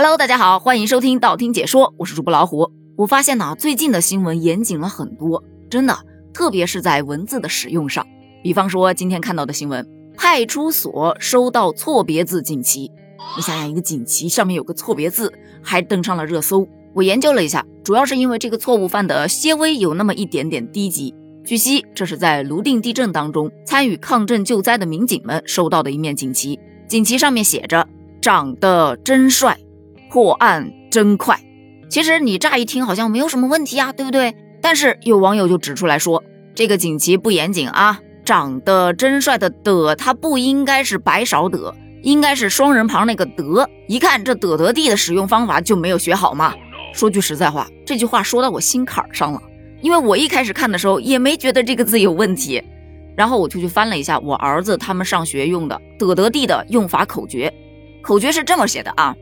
Hello，大家好，欢迎收听道听解说，我是主播老虎。我发现呢，最近的新闻严谨了很多，真的，特别是在文字的使用上。比方说今天看到的新闻，派出所收到错别字锦旗。你想想，一个锦旗上面有个错别字，还登上了热搜。我研究了一下，主要是因为这个错误犯的些微有那么一点点低级。据悉，这是在泸定地震当中参与抗震救灾的民警们收到的一面锦旗，锦旗上面写着“长得真帅，破案真快”。其实你乍一听好像没有什么问题啊，对不对？但是有网友就指出来说，这个锦旗不严谨啊，长得真帅的的它不应该是白勺的，应该是双人旁那个的。一看这得得地的使用方法就没有学好嘛。说句实在话，这句话说到我心坎上了，因为我一开始看的时候也没觉得这个字有问题，然后我就去翻了一下我儿子他们上学用的得得地的用法口诀，口诀是这么写的啊，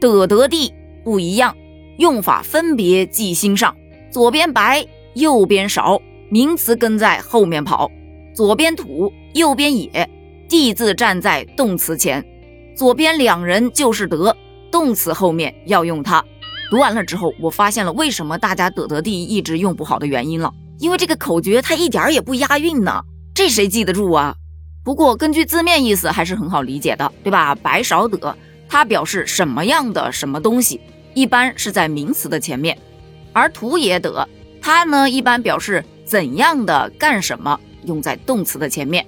得得地不一样。用法分别记心上，左边白，右边少，名词跟在后面跑；左边土，右边野，地字站在动词前，左边两人就是得，动词后面要用它。读完了之后，我发现了为什么大家得得地一直用不好的原因了，因为这个口诀它一点也不押韵呢，这谁记得住啊？不过根据字面意思还是很好理解的，对吧？白少得，它表示什么样的什么东西。一般是在名词的前面，而土也得，它呢一般表示怎样的干什么，用在动词的前面。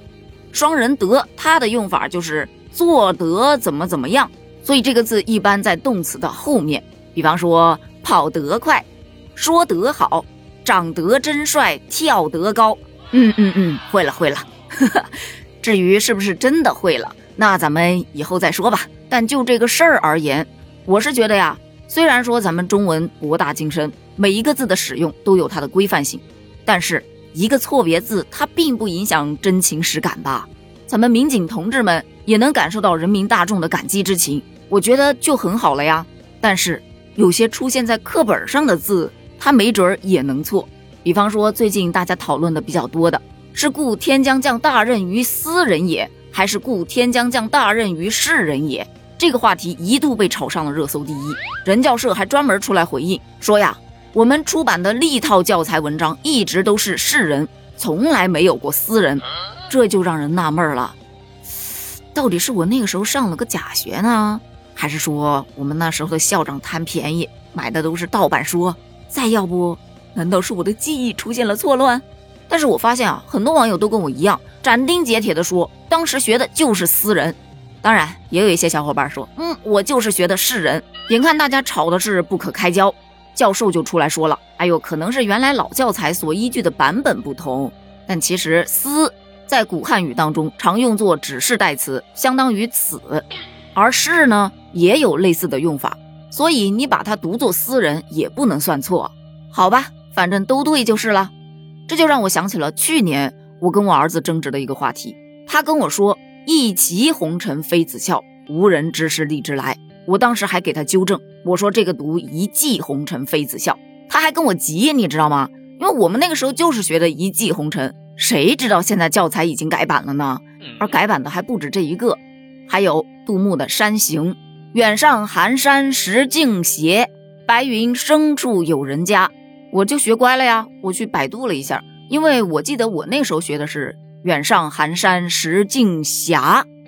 双人得，它的用法就是做得怎么怎么样，所以这个字一般在动词的后面。比方说跑得快，说得好，长得真帅，跳得高。嗯嗯嗯，会了会了。至于是不是真的会了，那咱们以后再说吧。但就这个事儿而言，我是觉得呀。虽然说咱们中文博大精深，每一个字的使用都有它的规范性，但是一个错别字它并不影响真情实感吧？咱们民警同志们也能感受到人民大众的感激之情，我觉得就很好了呀。但是有些出现在课本上的字，它没准儿也能错。比方说最近大家讨论的比较多的是“故天将降大任于斯人也”，还是“故天将降大任于世人也”？这个话题一度被炒上了热搜第一，人教社还专门出来回应说呀，我们出版的历套教材文章一直都是世人，从来没有过私人，这就让人纳闷了，到底是我那个时候上了个假学呢，还是说我们那时候的校长贪便宜买的都是盗版书？再要不，难道是我的记忆出现了错乱？但是我发现啊，很多网友都跟我一样，斩钉截铁的说，当时学的就是私人。当然，也有一些小伙伴说，嗯，我就是学的是人。眼看大家吵的是不可开交，教授就出来说了，哎呦，可能是原来老教材所依据的版本不同。但其实“私”在古汉语当中常用作指示代词，相当于“此”，而“是”呢也有类似的用法，所以你把它读作“私人”也不能算错。好吧，反正都对就是了。这就让我想起了去年我跟我儿子争执的一个话题，他跟我说。一骑红尘妃子笑，无人知是荔枝来。我当时还给他纠正，我说这个读一骑红尘妃子笑，他还跟我急，你知道吗？因为我们那个时候就是学的一骑红尘，谁知道现在教材已经改版了呢？而改版的还不止这一个，还有杜牧的《山行》，远上寒山石径斜，白云深处有人家。我就学乖了呀，我去百度了一下，因为我记得我那时候学的是。远上寒山石径斜，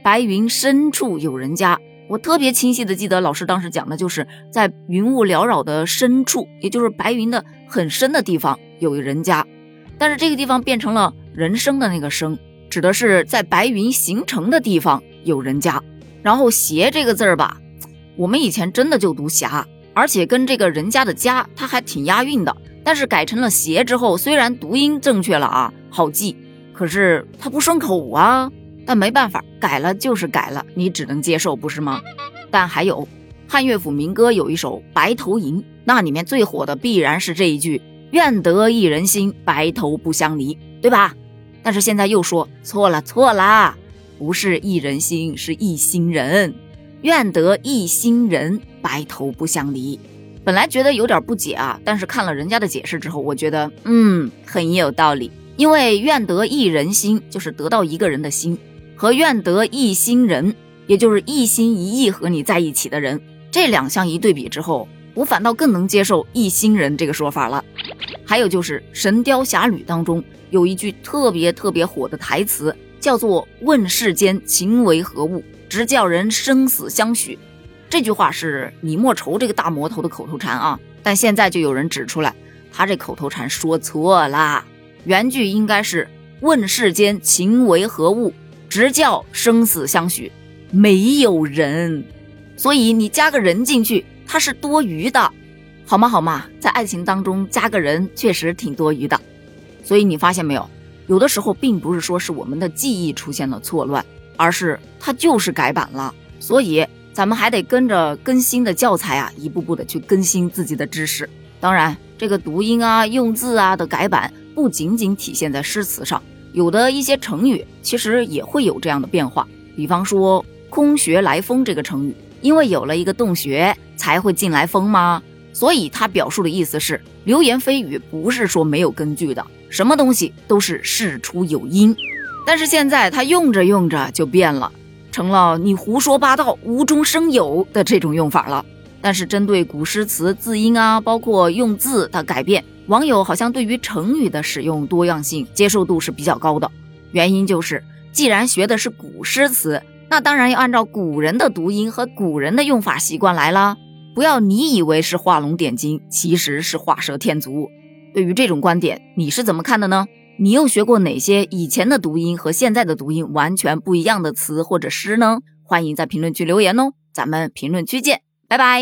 白云深处有人家。我特别清晰的记得，老师当时讲的就是在云雾缭绕的深处，也就是白云的很深的地方有人家。但是这个地方变成了人生的那个生，指的是在白云形成的地方有人家。然后斜这个字儿吧，我们以前真的就读霞，而且跟这个人家的家，它还挺押韵的。但是改成了斜之后，虽然读音正确了啊，好记。可是它不顺口啊，但没办法，改了就是改了，你只能接受，不是吗？但还有汉乐府民歌有一首《白头吟》，那里面最火的必然是这一句“愿得一人心，白头不相离”，对吧？但是现在又说错了，错啦，不是一人心，是一心人，愿得一心人，白头不相离。本来觉得有点不解啊，但是看了人家的解释之后，我觉得嗯，很有道理。因为愿得一人心，就是得到一个人的心，和愿得一心人，也就是一心一意和你在一起的人，这两项一对比之后，我反倒更能接受一心人这个说法了。还有就是《神雕侠侣》当中有一句特别特别火的台词，叫做“问世间情为何物，直叫人生死相许”。这句话是李莫愁这个大魔头的口头禅啊，但现在就有人指出来，他这口头禅说错了，原句应该是“问世间情为何物，直叫生死相许”，没有人，所以你加个人进去，它是多余的，好吗？好吗？在爱情当中加个人确实挺多余的，所以你发现没有，有的时候并不是说是我们的记忆出现了错乱，而是它就是改版了，所以。咱们还得跟着更新的教材啊，一步步的去更新自己的知识。当然，这个读音啊、用字啊的改版，不仅仅体现在诗词上，有的一些成语其实也会有这样的变化。比方说“空穴来风”这个成语，因为有了一个洞穴，才会进来风吗？所以它表述的意思是流言蜚语，不是说没有根据的，什么东西都是事出有因。但是现在它用着用着就变了。成了你胡说八道、无中生有的这种用法了。但是针对古诗词字音啊，包括用字的改变，网友好像对于成语的使用多样性接受度是比较高的。原因就是，既然学的是古诗词，那当然要按照古人的读音和古人的用法习惯来啦。不要你以为是画龙点睛，其实是画蛇添足。对于这种观点，你是怎么看的呢？你又学过哪些以前的读音和现在的读音完全不一样的词或者诗呢？欢迎在评论区留言哦，咱们评论区见，拜拜。